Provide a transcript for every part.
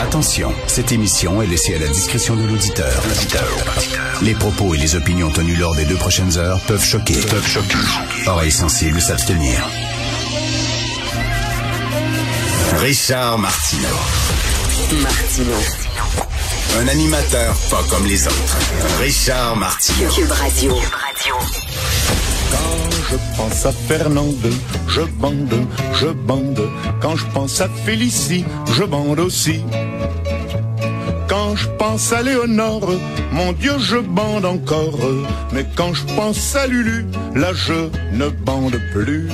Attention, cette émission est laissée à la discrétion de l'auditeur. Les propos et les opinions tenues lors des deux prochaines heures peuvent choquer. Peuvent choquer. Oreilles sensibles s'abstenir. Richard Martineau. Martino. Un animateur pas comme les autres. Richard Martineau. Cube Radio. Quand je pense à Fernande, je bande, je bande. Quand je pense à Félicie, je bande aussi. Quand je pense à Léonore, mon Dieu, je bande encore. Mais quand je pense à Lulu, là, je ne bande plus.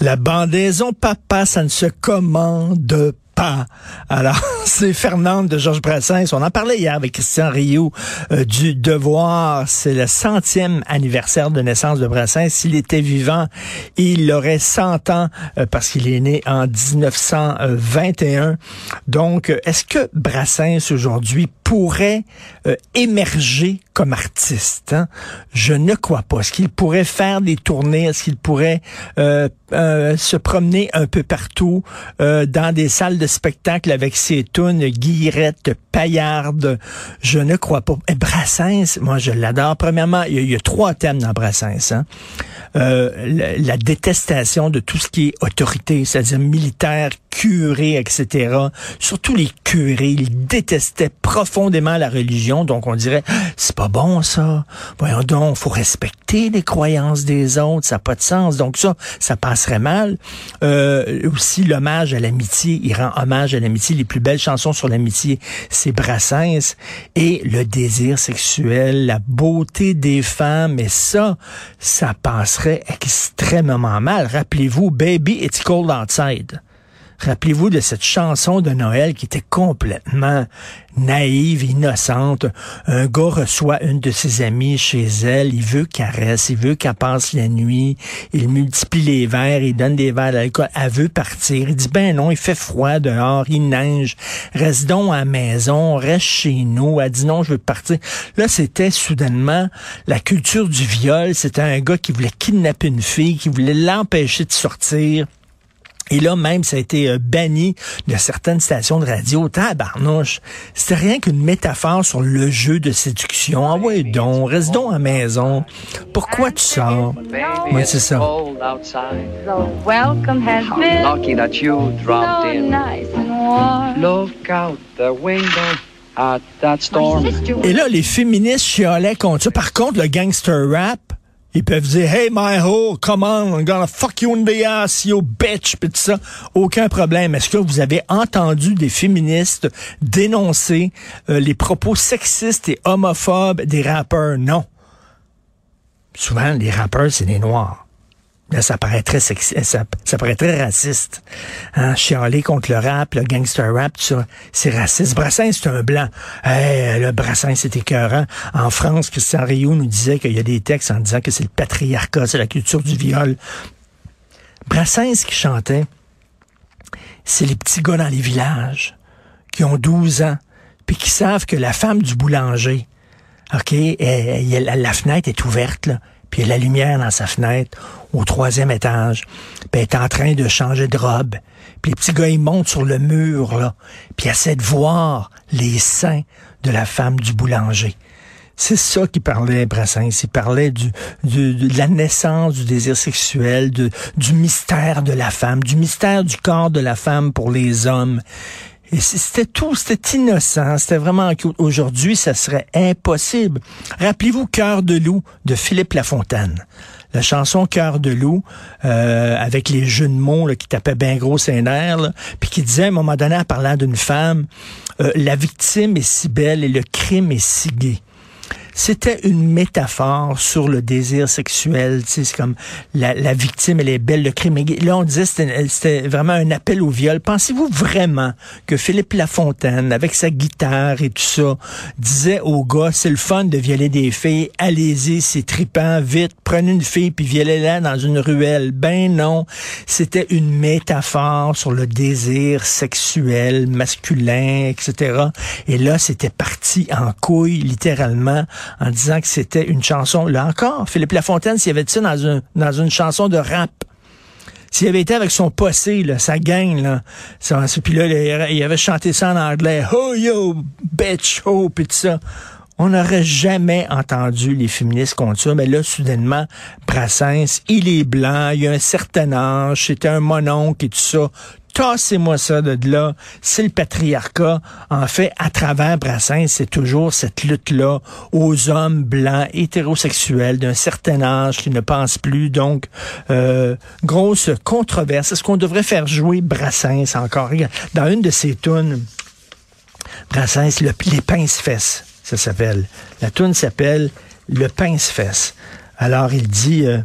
La bandaison papa, ça ne se commande pas. Alors, c'est Fernande de Georges Brassens. On en parlait hier avec Christian Rioux euh, du Devoir. C'est le centième anniversaire de naissance de Brassens. S'il était vivant, il aurait 100 ans euh, parce qu'il est né en 1921. Donc, euh, est-ce que Brassens aujourd'hui pourrait émerger comme artiste. hein? Je ne crois pas. Est-ce qu'il pourrait faire des tournées? Est-ce qu'il pourrait se promener un peu partout dans des salles de spectacle avec ses tunes guillerettes, paillardes? Je ne crois pas. Et Brassens, moi je l'adore. Premièrement, il y, a, trois thèmes dans Brassens. Hein? Euh, la, la détestation de tout ce qui est autorité, c'est-à-dire militaire, curé, etc. Surtout les curés, ils détestaient profondément la religion, donc on dirait c'est pas bon ça. Voyons donc, faut respecter les croyances des autres, ça n'a pas de sens. Donc ça, ça passerait mal. Euh, aussi l'hommage à l'amitié, il rend hommage à l'amitié. Les plus belles chansons sur l'amitié, c'est Brassens et le désir sexuel, la beauté des femmes, et ça, ça passerait extrêmement mal. Rappelez-vous, Baby It's Cold Outside. Rappelez-vous de cette chanson de Noël qui était complètement naïve, innocente. Un gars reçoit une de ses amies chez elle, il veut qu'elle reste, il veut qu'elle passe la nuit, il multiplie les verres, il donne des verres d'alcool, elle veut partir. Il dit, ben non, il fait froid dehors, il neige, reste donc à la maison, reste chez nous. Elle dit non, je veux partir. Là, c'était soudainement la culture du viol. C'était un gars qui voulait kidnapper une fille, qui voulait l'empêcher de sortir. Et là, même, ça a été euh, banni de certaines stations de radio. Tabarnouche, c'était rien qu'une métaphore sur le jeu de séduction. Ah ouais, donc, reste donc à la maison. Pourquoi tu sors? Ouais, c'est ça. cold outside. The welcome has How been lucky that you dropped so in. nice and warm. Look out the window at that storm. My sister Et là, les féministes chialaient contre ça. Par contre, le gangster rap, ils peuvent dire, hey, my hoe, come on, I'm gonna fuck you in the ass, you bitch, pis tout ça. Aucun problème. Est-ce que vous avez entendu des féministes dénoncer euh, les propos sexistes et homophobes des rappeurs? Non. Souvent, les rappeurs, c'est des noirs. Ça paraît très sexy, ça, paraît très raciste. Hein, chialer contre le rap, le gangster rap, tout c'est raciste. Brassens, c'est un blanc. Hey, le Brassens, c'est écœurant. En France, Christian Rioux nous disait qu'il y a des textes en disant que c'est le patriarcat, c'est la culture du viol. Brassens qui chantait, c'est les petits gars dans les villages qui ont 12 ans, puis qui savent que la femme du boulanger, OK, la fenêtre est ouverte, là, puis il y a la lumière dans sa fenêtre au troisième étage, puis elle est en train de changer de robe. Puis les petits gars, ils montent sur le mur, là, puis ils essaient de voir les seins de la femme du boulanger. C'est ça qu'il parlait, Brassens. Il parlait du, de la naissance du désir sexuel, de, du mystère de la femme, du mystère du corps de la femme pour les hommes. C'était tout, c'était innocent, c'était vraiment Aujourd'hui, ça serait impossible. Rappelez-vous Cœur de loup de Philippe Lafontaine. La chanson Cœur de loup, euh, avec les jeux de mots qui tapaient bien gros ses nerfs, puis qui disait à un moment donné, en parlant d'une femme, euh, la victime est si belle et le crime est si gai c'était une métaphore sur le désir sexuel. C'est comme la, la, victime, elle est belle, le crime. Là, on disait c'était vraiment un appel au viol. Pensez-vous vraiment que Philippe Lafontaine, avec sa guitare et tout ça, disait aux gars, c'est le fun de violer des filles, allez-y, c'est tripant, vite, prenez une fille puis violez-la dans une ruelle. Ben non, c'était une métaphore sur le désir sexuel masculin, etc. Et là, c'était parti en couille, littéralement, en disant que c'était une chanson. Là encore, Philippe Lafontaine, s'il y avait dit ça dans, dans une chanson de rap, s'il avait été avec son possé, là, sa gang, là, ça, puis là, il avait chanté ça en anglais, oh yo, bitch, oh, puis tout ça. On n'aurait jamais entendu les féministes contre ça, mais là, soudainement, Brassens, il est blanc, il a un certain âge, c'était un mononcle et tout ça tassez-moi ça de là. C'est le patriarcat. En fait, à travers Brassens, c'est toujours cette lutte-là aux hommes blancs, hétérosexuels d'un certain âge qui ne pensent plus. Donc, euh, grosse controverse. Est-ce qu'on devrait faire jouer Brassens encore? Dans une de ses tunes, Brassens, le, les pince-fesses, ça s'appelle. La tune s'appelle Le pince-fesses. Alors il dit, euh,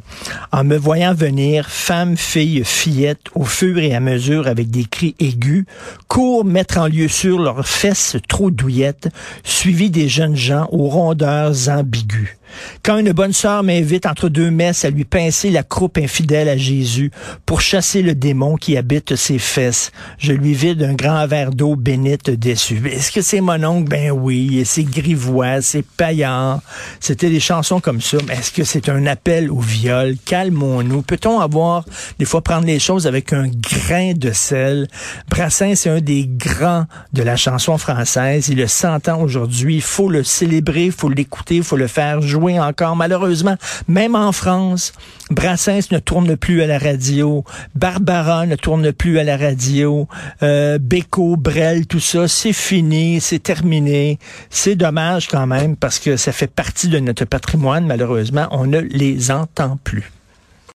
en me voyant venir, femme, fille, fillette, au fur et à mesure avec des cris aigus, courent mettre en lieu sur leurs fesses trop douillettes, suivis des jeunes gens aux rondeurs ambiguës. Quand une bonne sœur m'invite entre deux messes à lui pincer la croupe infidèle à Jésus pour chasser le démon qui habite ses fesses, je lui vide un grand verre d'eau bénite dessus. Est-ce que c'est mon oncle? Ben oui. C'est grivois, c'est paillant. C'était des chansons comme ça. Mais est-ce que c'est un appel au viol? Calmons-nous. Peut-on avoir, des fois, prendre les choses avec un grain de sel? Brassens, c'est un des grands de la chanson française. Il le s'entend aujourd'hui. Il faut le célébrer, il faut l'écouter, il faut le faire jouer encore. Malheureusement, même en France, Brassens ne tourne plus à la radio, Barbara ne tourne plus à la radio, euh, Beko, Brel, tout ça, c'est fini, c'est terminé. C'est dommage quand même parce que ça fait partie de notre patrimoine. Malheureusement, on ne les entend plus.